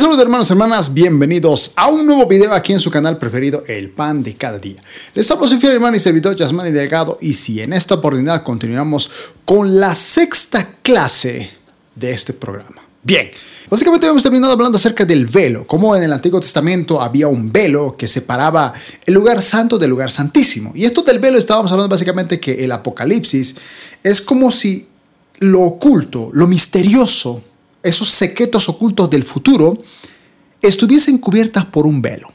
les saludo hermanos y hermanas, bienvenidos a un nuevo video aquí en su canal preferido, El Pan de Cada Día. Les hablo su fiel hermano y servidor Yasmani Delgado y si en esta oportunidad continuamos con la sexta clase de este programa. Bien, básicamente hemos terminado hablando acerca del velo, como en el Antiguo Testamento había un velo que separaba el lugar santo del lugar santísimo. Y esto del velo estábamos hablando básicamente que el Apocalipsis es como si lo oculto, lo misterioso, esos secretos ocultos del futuro, estuviesen cubiertas por un velo.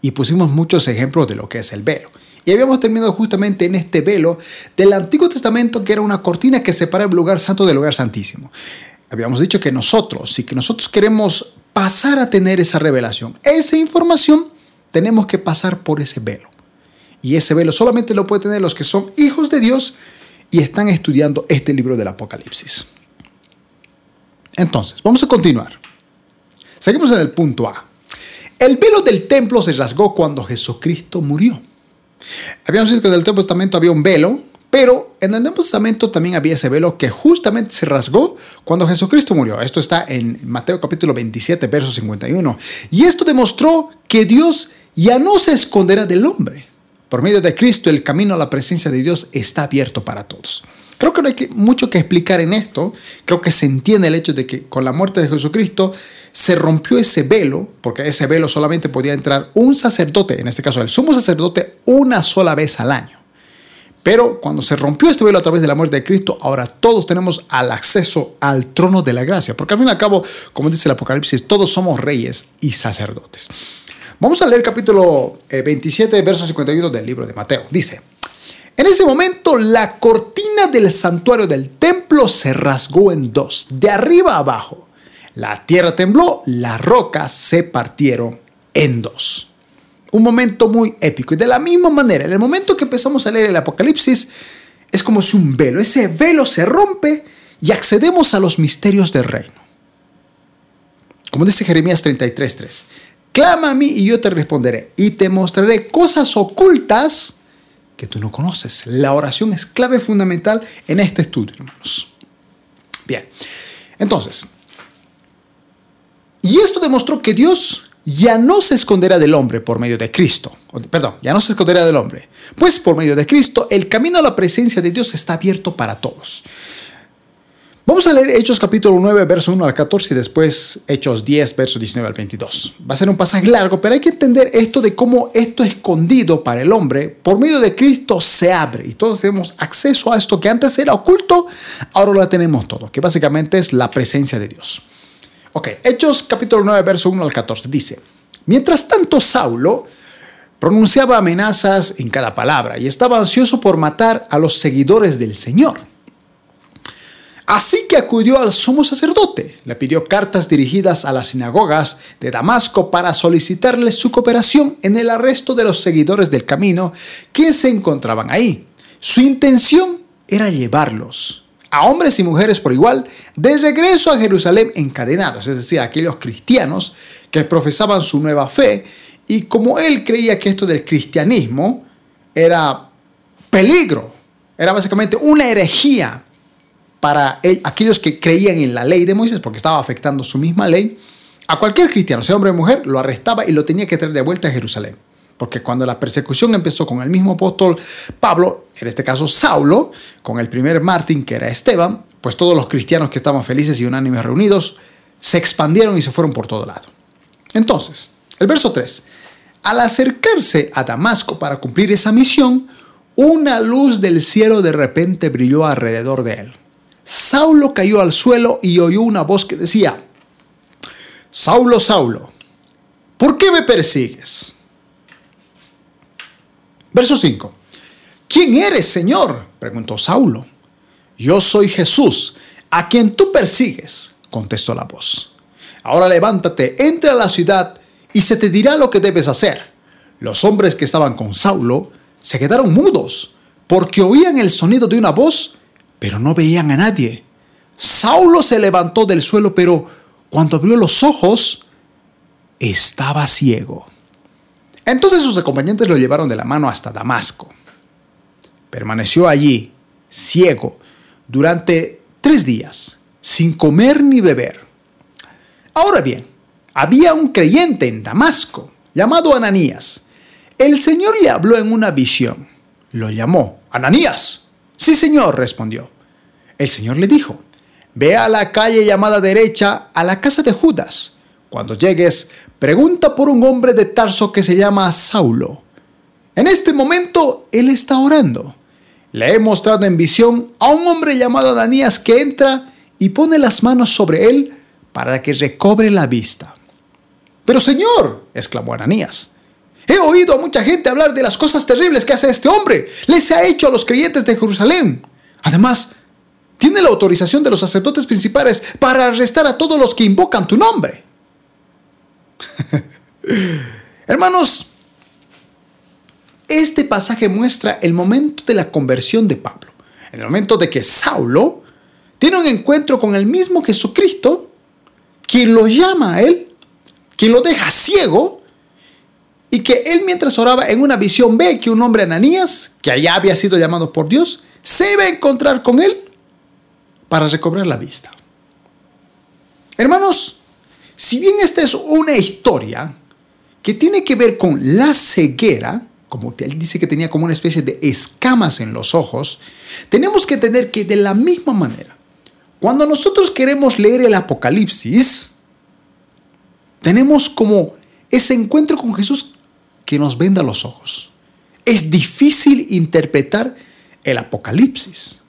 Y pusimos muchos ejemplos de lo que es el velo. Y habíamos terminado justamente en este velo del Antiguo Testamento, que era una cortina que separa el lugar santo del lugar santísimo. Habíamos dicho que nosotros, si que nosotros queremos pasar a tener esa revelación, esa información, tenemos que pasar por ese velo. Y ese velo solamente lo pueden tener los que son hijos de Dios y están estudiando este libro del Apocalipsis. Entonces, vamos a continuar. Seguimos en el punto A. El velo del templo se rasgó cuando Jesucristo murió. Habíamos visto que en el Antiguo Testamento había un velo, pero en el Nuevo Testamento también había ese velo que justamente se rasgó cuando Jesucristo murió. Esto está en Mateo capítulo 27, verso 51. Y esto demostró que Dios ya no se esconderá del hombre. Por medio de Cristo el camino a la presencia de Dios está abierto para todos. Creo que no hay mucho que explicar en esto. Creo que se entiende el hecho de que con la muerte de Jesucristo se rompió ese velo, porque ese velo solamente podía entrar un sacerdote, en este caso el sumo sacerdote, una sola vez al año. Pero cuando se rompió este velo a través de la muerte de Cristo, ahora todos tenemos al acceso al trono de la gracia. Porque al fin y al cabo, como dice el Apocalipsis, todos somos reyes y sacerdotes. Vamos a leer capítulo 27, eh, verso 51 del libro de Mateo. Dice, en ese momento la cortina del santuario del templo se rasgó en dos, de arriba a abajo. La tierra tembló, las rocas se partieron en dos. Un momento muy épico. Y de la misma manera, en el momento que empezamos a leer el Apocalipsis, es como si un velo, ese velo se rompe y accedemos a los misterios del reino. Como dice Jeremías 33:3, clama a mí y yo te responderé y te mostraré cosas ocultas que tú no conoces. La oración es clave fundamental en este estudio, hermanos. Bien, entonces, y esto demostró que Dios ya no se esconderá del hombre por medio de Cristo. Perdón, ya no se esconderá del hombre. Pues por medio de Cristo el camino a la presencia de Dios está abierto para todos. Vamos a leer Hechos capítulo 9, verso 1 al 14 y después Hechos 10, verso 19 al 22. Va a ser un pasaje largo, pero hay que entender esto de cómo esto escondido para el hombre, por medio de Cristo, se abre y todos tenemos acceso a esto que antes era oculto, ahora lo tenemos todo, que básicamente es la presencia de Dios. Ok, Hechos capítulo 9, verso 1 al 14 dice, mientras tanto Saulo pronunciaba amenazas en cada palabra y estaba ansioso por matar a los seguidores del Señor. Así que acudió al sumo sacerdote, le pidió cartas dirigidas a las sinagogas de Damasco para solicitarle su cooperación en el arresto de los seguidores del camino que se encontraban ahí. Su intención era llevarlos, a hombres y mujeres por igual, de regreso a Jerusalén encadenados, es decir, aquellos cristianos que profesaban su nueva fe y como él creía que esto del cristianismo era peligro, era básicamente una herejía para aquellos que creían en la ley de Moisés, porque estaba afectando su misma ley, a cualquier cristiano, sea hombre o mujer, lo arrestaba y lo tenía que traer de vuelta a Jerusalén. Porque cuando la persecución empezó con el mismo apóstol Pablo, en este caso Saulo, con el primer Martín que era Esteban, pues todos los cristianos que estaban felices y unánimes reunidos se expandieron y se fueron por todo lado. Entonces, el verso 3. Al acercarse a Damasco para cumplir esa misión, una luz del cielo de repente brilló alrededor de él. Saulo cayó al suelo y oyó una voz que decía, Saulo, Saulo, ¿por qué me persigues? Verso 5. ¿Quién eres, Señor? preguntó Saulo. Yo soy Jesús, a quien tú persigues, contestó la voz. Ahora levántate, entra a la ciudad y se te dirá lo que debes hacer. Los hombres que estaban con Saulo se quedaron mudos porque oían el sonido de una voz pero no veían a nadie. Saulo se levantó del suelo, pero cuando abrió los ojos, estaba ciego. Entonces sus acompañantes lo llevaron de la mano hasta Damasco. Permaneció allí, ciego, durante tres días, sin comer ni beber. Ahora bien, había un creyente en Damasco llamado Ananías. El Señor le habló en una visión. Lo llamó, Ananías. Sí, Señor, respondió. El Señor le dijo, ve a la calle llamada derecha a la casa de Judas. Cuando llegues, pregunta por un hombre de Tarso que se llama Saulo. En este momento, él está orando. Le he mostrado en visión a un hombre llamado Ananías que entra y pone las manos sobre él para que recobre la vista. Pero Señor, exclamó Ananías, he oído a mucha gente hablar de las cosas terribles que hace este hombre. Les ha hecho a los creyentes de Jerusalén. Además, tiene la autorización de los sacerdotes principales para arrestar a todos los que invocan tu nombre. Hermanos, este pasaje muestra el momento de la conversión de Pablo. En el momento de que Saulo tiene un encuentro con el mismo Jesucristo, quien lo llama a él quien lo deja ciego y que él mientras oraba en una visión ve que un hombre Ananías, que allá había sido llamado por Dios, se va a encontrar con él para recobrar la vista. Hermanos, si bien esta es una historia que tiene que ver con la ceguera, como él dice que tenía como una especie de escamas en los ojos, tenemos que entender que de la misma manera, cuando nosotros queremos leer el Apocalipsis, tenemos como ese encuentro con Jesús que nos venda los ojos. Es difícil interpretar el Apocalipsis.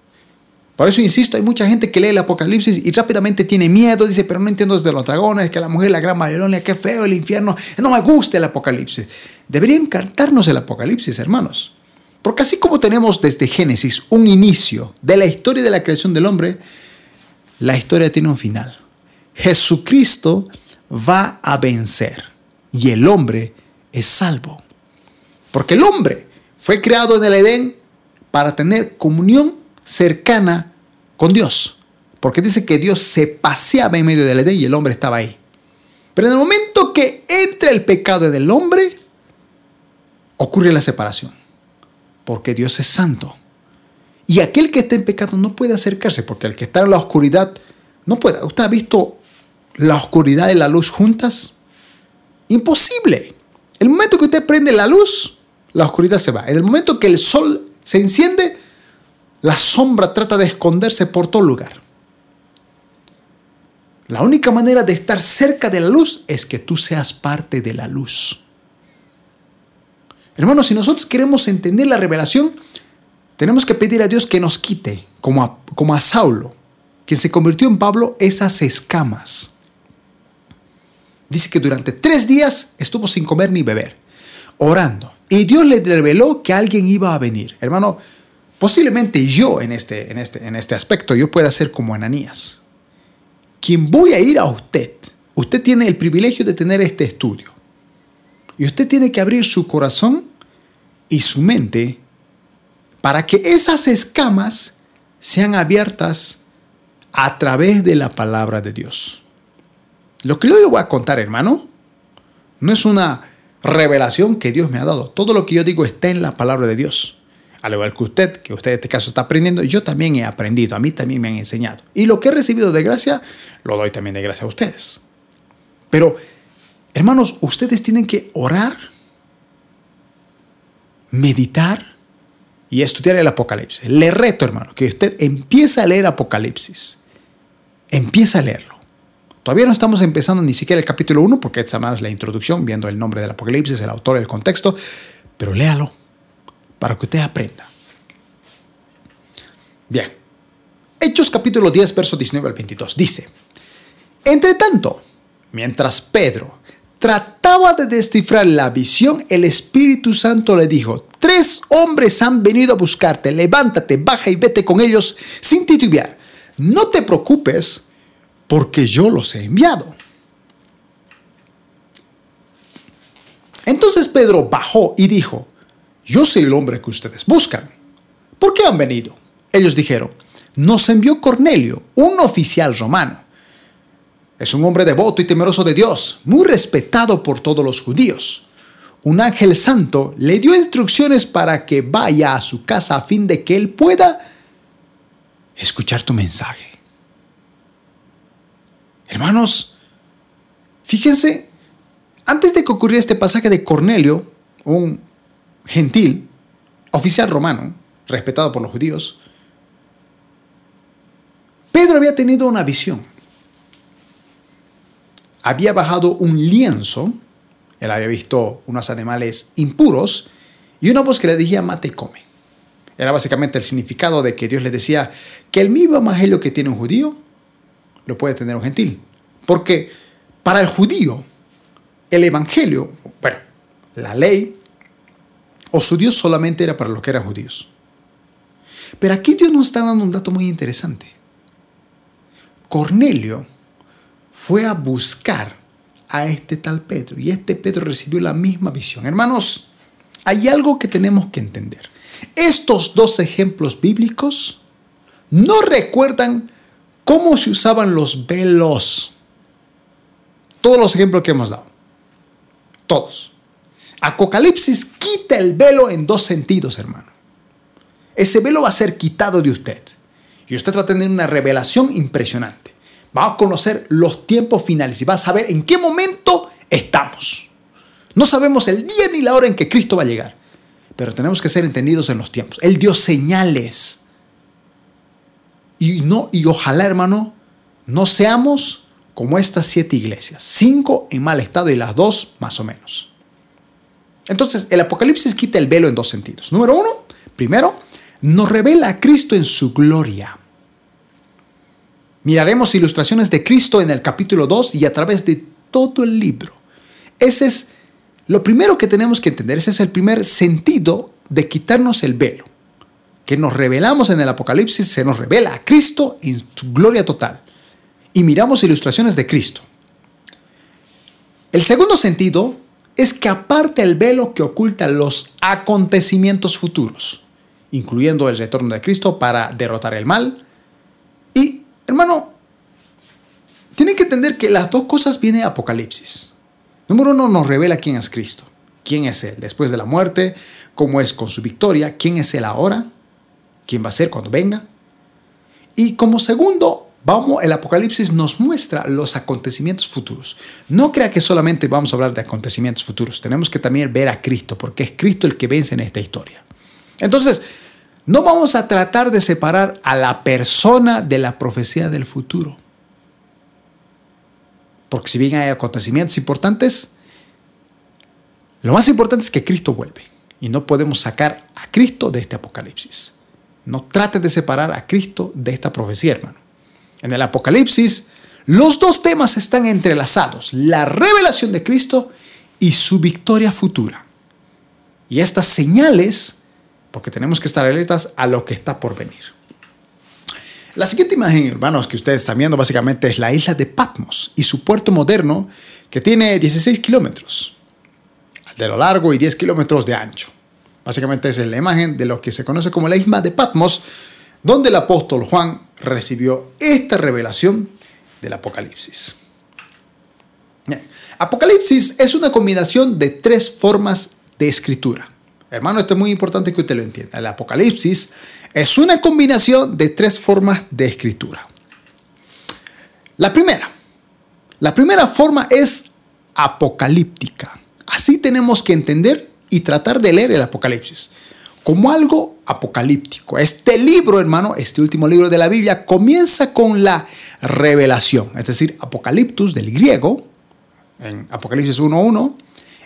Por eso insisto, hay mucha gente que lee el Apocalipsis y rápidamente tiene miedo, dice, pero no entiendo desde los dragones, que la mujer, la gran Babilonia, qué feo el infierno, no me gusta el Apocalipsis. Debería encantarnos el Apocalipsis, hermanos. Porque así como tenemos desde Génesis un inicio de la historia de la creación del hombre, la historia tiene un final. Jesucristo va a vencer y el hombre es salvo. Porque el hombre fue creado en el Edén para tener comunión cercana con Dios. Porque dice que Dios se paseaba en medio del Edén y el hombre estaba ahí. Pero en el momento que entra el pecado del hombre, ocurre la separación. Porque Dios es santo. Y aquel que está en pecado no puede acercarse, porque el que está en la oscuridad no puede. Usted ha visto la oscuridad y la luz juntas? Imposible. El momento que usted prende la luz, la oscuridad se va. En el momento que el sol se enciende, la sombra trata de esconderse por todo lugar. La única manera de estar cerca de la luz es que tú seas parte de la luz. Hermanos, si nosotros queremos entender la revelación, tenemos que pedir a Dios que nos quite, como a, como a Saulo, quien se convirtió en Pablo, esas escamas dice que durante tres días estuvo sin comer ni beber, orando. Y Dios le reveló que alguien iba a venir. Hermano, posiblemente yo en este, en este, en este aspecto, yo pueda ser como Ananías. Quien voy a ir a usted, usted tiene el privilegio de tener este estudio. Y usted tiene que abrir su corazón y su mente para que esas escamas sean abiertas a través de la palabra de Dios. Lo que yo le voy a contar, hermano, no es una revelación que Dios me ha dado. Todo lo que yo digo está en la palabra de Dios. Al igual que usted, que usted en este caso está aprendiendo, yo también he aprendido, a mí también me han enseñado. Y lo que he recibido de gracia, lo doy también de gracia a ustedes. Pero, hermanos, ustedes tienen que orar, meditar y estudiar el Apocalipsis. Le reto, hermano, que usted empiece a leer Apocalipsis. Empieza a leerlo. Todavía no estamos empezando ni siquiera el capítulo 1 porque esta más la introducción, viendo el nombre del Apocalipsis, el autor, el contexto, pero léalo para que usted aprenda. Bien. Hechos capítulo 10, verso 19 al 22 dice, Entre tanto, mientras Pedro trataba de descifrar la visión, el Espíritu Santo le dijo, tres hombres han venido a buscarte, levántate, baja y vete con ellos sin titubear. No te preocupes porque yo los he enviado. Entonces Pedro bajó y dijo, yo soy el hombre que ustedes buscan. ¿Por qué han venido? Ellos dijeron, nos envió Cornelio, un oficial romano. Es un hombre devoto y temeroso de Dios, muy respetado por todos los judíos. Un ángel santo le dio instrucciones para que vaya a su casa a fin de que él pueda escuchar tu mensaje. Hermanos, Fíjense, antes de que ocurriera este pasaje de Cornelio, un gentil, oficial romano, respetado por los judíos, Pedro había tenido una visión. Había bajado un lienzo, él había visto unos animales impuros y una voz que le decía mate y come. Era básicamente el significado de que Dios le decía que el mismo evangelio que tiene un judío lo puede tener un gentil. Porque para el judío, el evangelio, bueno, la ley o su Dios solamente era para los que eran judíos. Pero aquí Dios nos está dando un dato muy interesante. Cornelio fue a buscar a este tal Pedro y este Pedro recibió la misma visión. Hermanos, hay algo que tenemos que entender. Estos dos ejemplos bíblicos no recuerdan cómo se usaban los velos. Todos los ejemplos que hemos dado. Todos. Apocalipsis quita el velo en dos sentidos, hermano. Ese velo va a ser quitado de usted. Y usted va a tener una revelación impresionante. Va a conocer los tiempos finales y va a saber en qué momento estamos. No sabemos el día ni la hora en que Cristo va a llegar. Pero tenemos que ser entendidos en los tiempos. Él dio señales. Y, no, y ojalá, hermano, no seamos como estas siete iglesias. Cinco en mal estado y las dos más o menos. Entonces, el Apocalipsis quita el velo en dos sentidos. Número uno, primero, nos revela a Cristo en su gloria. Miraremos ilustraciones de Cristo en el capítulo 2 y a través de todo el libro. Ese es lo primero que tenemos que entender, ese es el primer sentido de quitarnos el velo. Que nos revelamos en el Apocalipsis, se nos revela a Cristo en su gloria total. Y miramos ilustraciones de Cristo. El segundo sentido es que aparte el velo que oculta los acontecimientos futuros, incluyendo el retorno de Cristo para derrotar el mal. Y, hermano, tienen que entender que las dos cosas vienen Apocalipsis. Número uno, nos revela quién es Cristo, quién es Él después de la muerte, cómo es con su victoria, quién es Él ahora, quién va a ser cuando venga. Y como segundo, vamos, el Apocalipsis nos muestra los acontecimientos futuros. No crea que solamente vamos a hablar de acontecimientos futuros, tenemos que también ver a Cristo, porque es Cristo el que vence en esta historia. Entonces, no vamos a tratar de separar a la persona de la profecía del futuro. Porque si bien hay acontecimientos importantes, lo más importante es que Cristo vuelve. Y no podemos sacar a Cristo de este Apocalipsis. No trate de separar a Cristo de esta profecía, hermano. En el Apocalipsis, los dos temas están entrelazados. La revelación de Cristo y su victoria futura. Y estas señales, porque tenemos que estar alertas a lo que está por venir. La siguiente imagen, hermanos, que ustedes están viendo básicamente es la isla de Patmos y su puerto moderno que tiene 16 kilómetros de lo largo y 10 kilómetros de ancho. Básicamente es la imagen de lo que se conoce como la isla de Patmos, donde el apóstol Juan recibió esta revelación del Apocalipsis. Apocalipsis es una combinación de tres formas de escritura. Hermano, esto es muy importante que usted lo entienda. El Apocalipsis es una combinación de tres formas de escritura. La primera, la primera forma es apocalíptica. Así tenemos que entender y tratar de leer el Apocalipsis como algo apocalíptico. Este libro, hermano, este último libro de la Biblia, comienza con la revelación, es decir, Apocaliptus del griego, en Apocalipsis 1.1,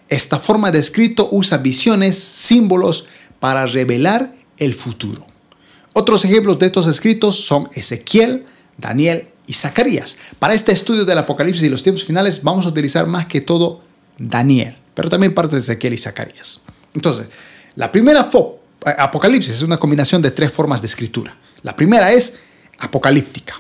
esta forma de escrito usa visiones, símbolos para revelar el futuro. Otros ejemplos de estos escritos son Ezequiel, Daniel y Zacarías. Para este estudio del Apocalipsis y los tiempos finales vamos a utilizar más que todo Daniel, pero también parte de Ezequiel y Zacarías. Entonces, la primera eh, Apocalipsis es una combinación de tres formas de escritura. La primera es apocalíptica.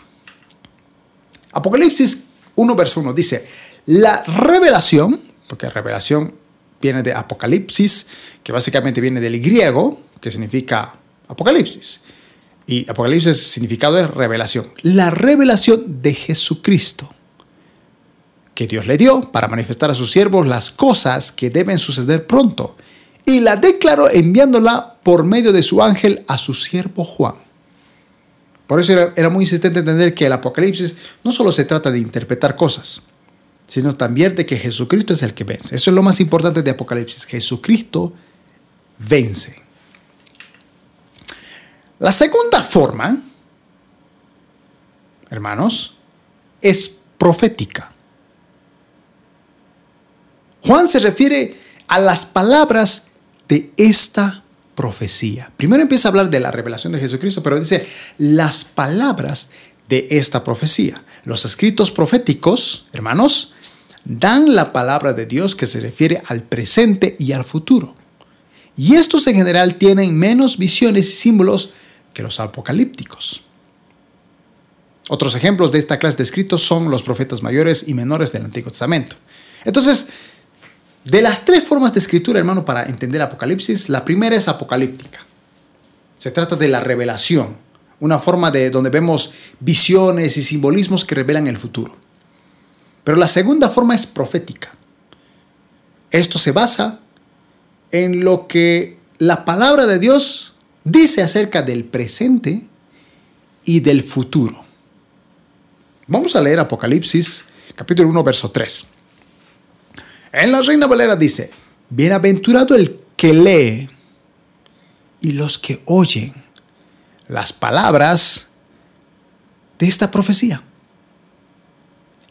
Apocalipsis 1, verso 1 dice, la revelación porque revelación viene de Apocalipsis, que básicamente viene del griego, que significa Apocalipsis. Y Apocalipsis significado es revelación. La revelación de Jesucristo, que Dios le dio para manifestar a sus siervos las cosas que deben suceder pronto. Y la declaró enviándola por medio de su ángel a su siervo Juan. Por eso era, era muy insistente entender que el Apocalipsis no solo se trata de interpretar cosas, sino también de que Jesucristo es el que vence. Eso es lo más importante de Apocalipsis. Jesucristo vence. La segunda forma, hermanos, es profética. Juan se refiere a las palabras de esta profecía. Primero empieza a hablar de la revelación de Jesucristo, pero dice las palabras de esta profecía. Los escritos proféticos, hermanos, dan la palabra de Dios que se refiere al presente y al futuro. Y estos en general tienen menos visiones y símbolos que los apocalípticos. Otros ejemplos de esta clase de escritos son los profetas mayores y menores del Antiguo Testamento. Entonces, de las tres formas de escritura, hermano, para entender Apocalipsis, la primera es apocalíptica. Se trata de la revelación, una forma de donde vemos visiones y simbolismos que revelan el futuro. Pero la segunda forma es profética. Esto se basa en lo que la palabra de Dios dice acerca del presente y del futuro. Vamos a leer Apocalipsis capítulo 1, verso 3. En la Reina Valera dice, bienaventurado el que lee y los que oyen las palabras de esta profecía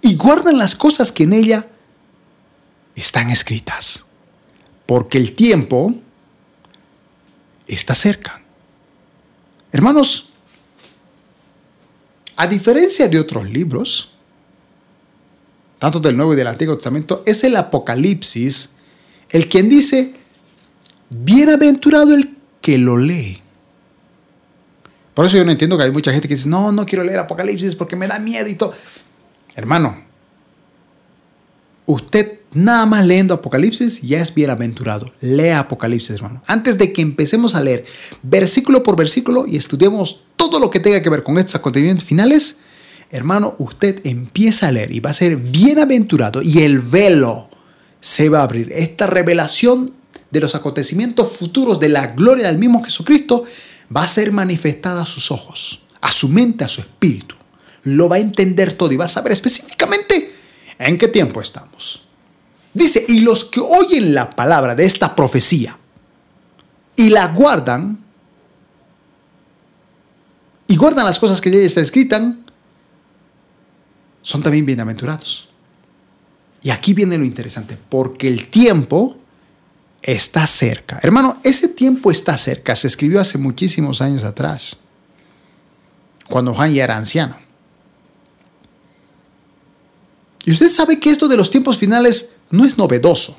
y guardan las cosas que en ella están escritas, porque el tiempo está cerca. Hermanos, a diferencia de otros libros, tanto del Nuevo y del Antiguo Testamento, es el Apocalipsis el quien dice, bienaventurado el que lo lee. Por eso yo no entiendo que hay mucha gente que dice, no, no quiero leer Apocalipsis porque me da miedo y todo. Hermano, usted nada más leyendo Apocalipsis ya es bienaventurado. Lea Apocalipsis, hermano. Antes de que empecemos a leer versículo por versículo y estudiemos todo lo que tenga que ver con estos acontecimientos finales, hermano, usted empieza a leer y va a ser bienaventurado y el velo se va a abrir. Esta revelación de los acontecimientos futuros de la gloria del mismo Jesucristo va a ser manifestada a sus ojos, a su mente, a su espíritu. Lo va a entender todo y va a saber específicamente en qué tiempo estamos. Dice, y los que oyen la palabra de esta profecía y la guardan, y guardan las cosas que ya está escritas, son también bienaventurados. Y aquí viene lo interesante, porque el tiempo está cerca. Hermano, ese tiempo está cerca. Se escribió hace muchísimos años atrás, cuando Juan ya era anciano. Y usted sabe que esto de los tiempos finales no es novedoso.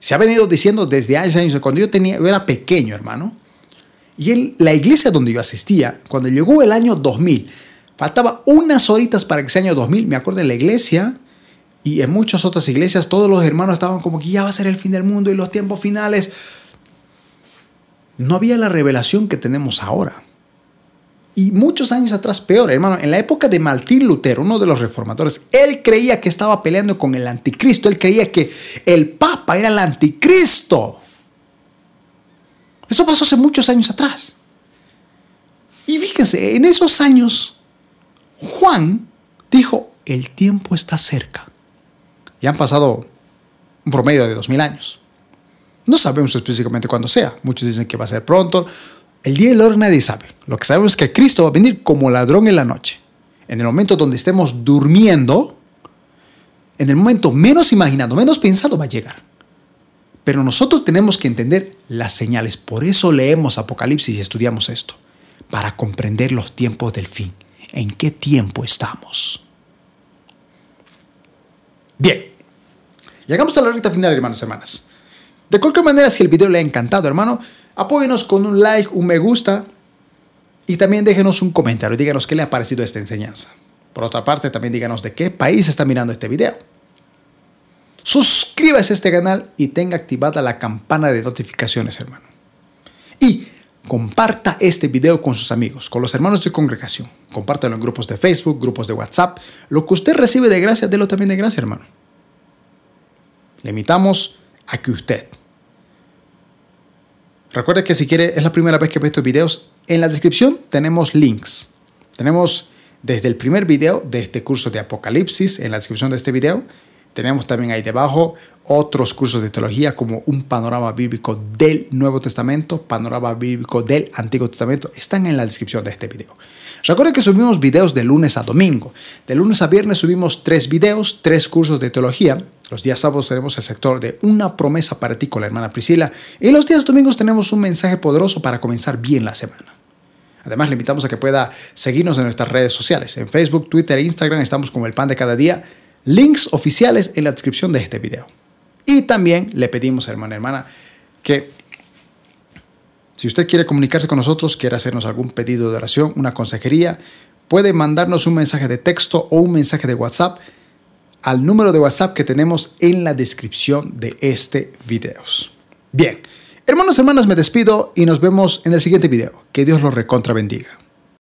Se ha venido diciendo desde años, años, cuando yo, tenía, yo era pequeño, hermano. Y en la iglesia donde yo asistía, cuando llegó el año 2000, Faltaba unas horitas para que sea año 2000. Me acuerdo en la iglesia y en muchas otras iglesias todos los hermanos estaban como que ya va a ser el fin del mundo y los tiempos finales. No había la revelación que tenemos ahora. Y muchos años atrás, peor, hermano, en la época de Martín Lutero, uno de los reformadores, él creía que estaba peleando con el anticristo, él creía que el Papa era el anticristo. Eso pasó hace muchos años atrás. Y fíjense, en esos años Juan dijo, el tiempo está cerca. Ya han pasado un promedio de dos mil años. No sabemos específicamente cuándo sea. Muchos dicen que va a ser pronto. El día la hora nadie sabe. Lo que sabemos es que Cristo va a venir como ladrón en la noche. En el momento donde estemos durmiendo, en el momento menos imaginado, menos pensado, va a llegar. Pero nosotros tenemos que entender las señales. Por eso leemos Apocalipsis y estudiamos esto. Para comprender los tiempos del fin en qué tiempo estamos. Bien, llegamos a la recta final, hermanos hermanas. De cualquier manera, si el video le ha encantado, hermano, apóyenos con un like, un me gusta y también déjenos un comentario. Díganos qué le ha parecido esta enseñanza. Por otra parte, también díganos de qué país está mirando este video. Suscríbase a este canal y tenga activada la campana de notificaciones, hermano. Y comparta este video con sus amigos, con los hermanos de congregación. Compártelo en grupos de Facebook, grupos de WhatsApp. Lo que usted recibe de gracia, délo también de gracia, hermano. Le invitamos a que usted. Recuerde que si quiere, es la primera vez que ve estos videos, en la descripción tenemos links. Tenemos desde el primer video de este curso de Apocalipsis, en la descripción de este video, Tenemos también ahí debajo otros cursos de teología como un panorama bíblico del Nuevo Testamento, panorama bíblico del Antiguo Testamento, están en la descripción de este video. Recuerden que subimos videos de lunes a domingo. De lunes a viernes subimos tres videos, tres cursos de teología. Los días sábados tenemos el sector de una promesa para ti con la hermana Priscila. Y los días domingos tenemos un mensaje poderoso para comenzar bien la semana. Además, le invitamos a que pueda seguirnos en nuestras redes sociales. En Facebook, Twitter e Instagram estamos como el pan de cada día links oficiales en la descripción de este video. Y también le pedimos, hermana, hermana, que si usted quiere comunicarse con nosotros, quiere hacernos algún pedido de oración, una consejería, puede mandarnos un mensaje de texto o un mensaje de WhatsApp al número de WhatsApp que tenemos en la descripción de este video. Bien, hermanos hermanas, me despido y nos vemos en el siguiente video. Que Dios los recontra bendiga.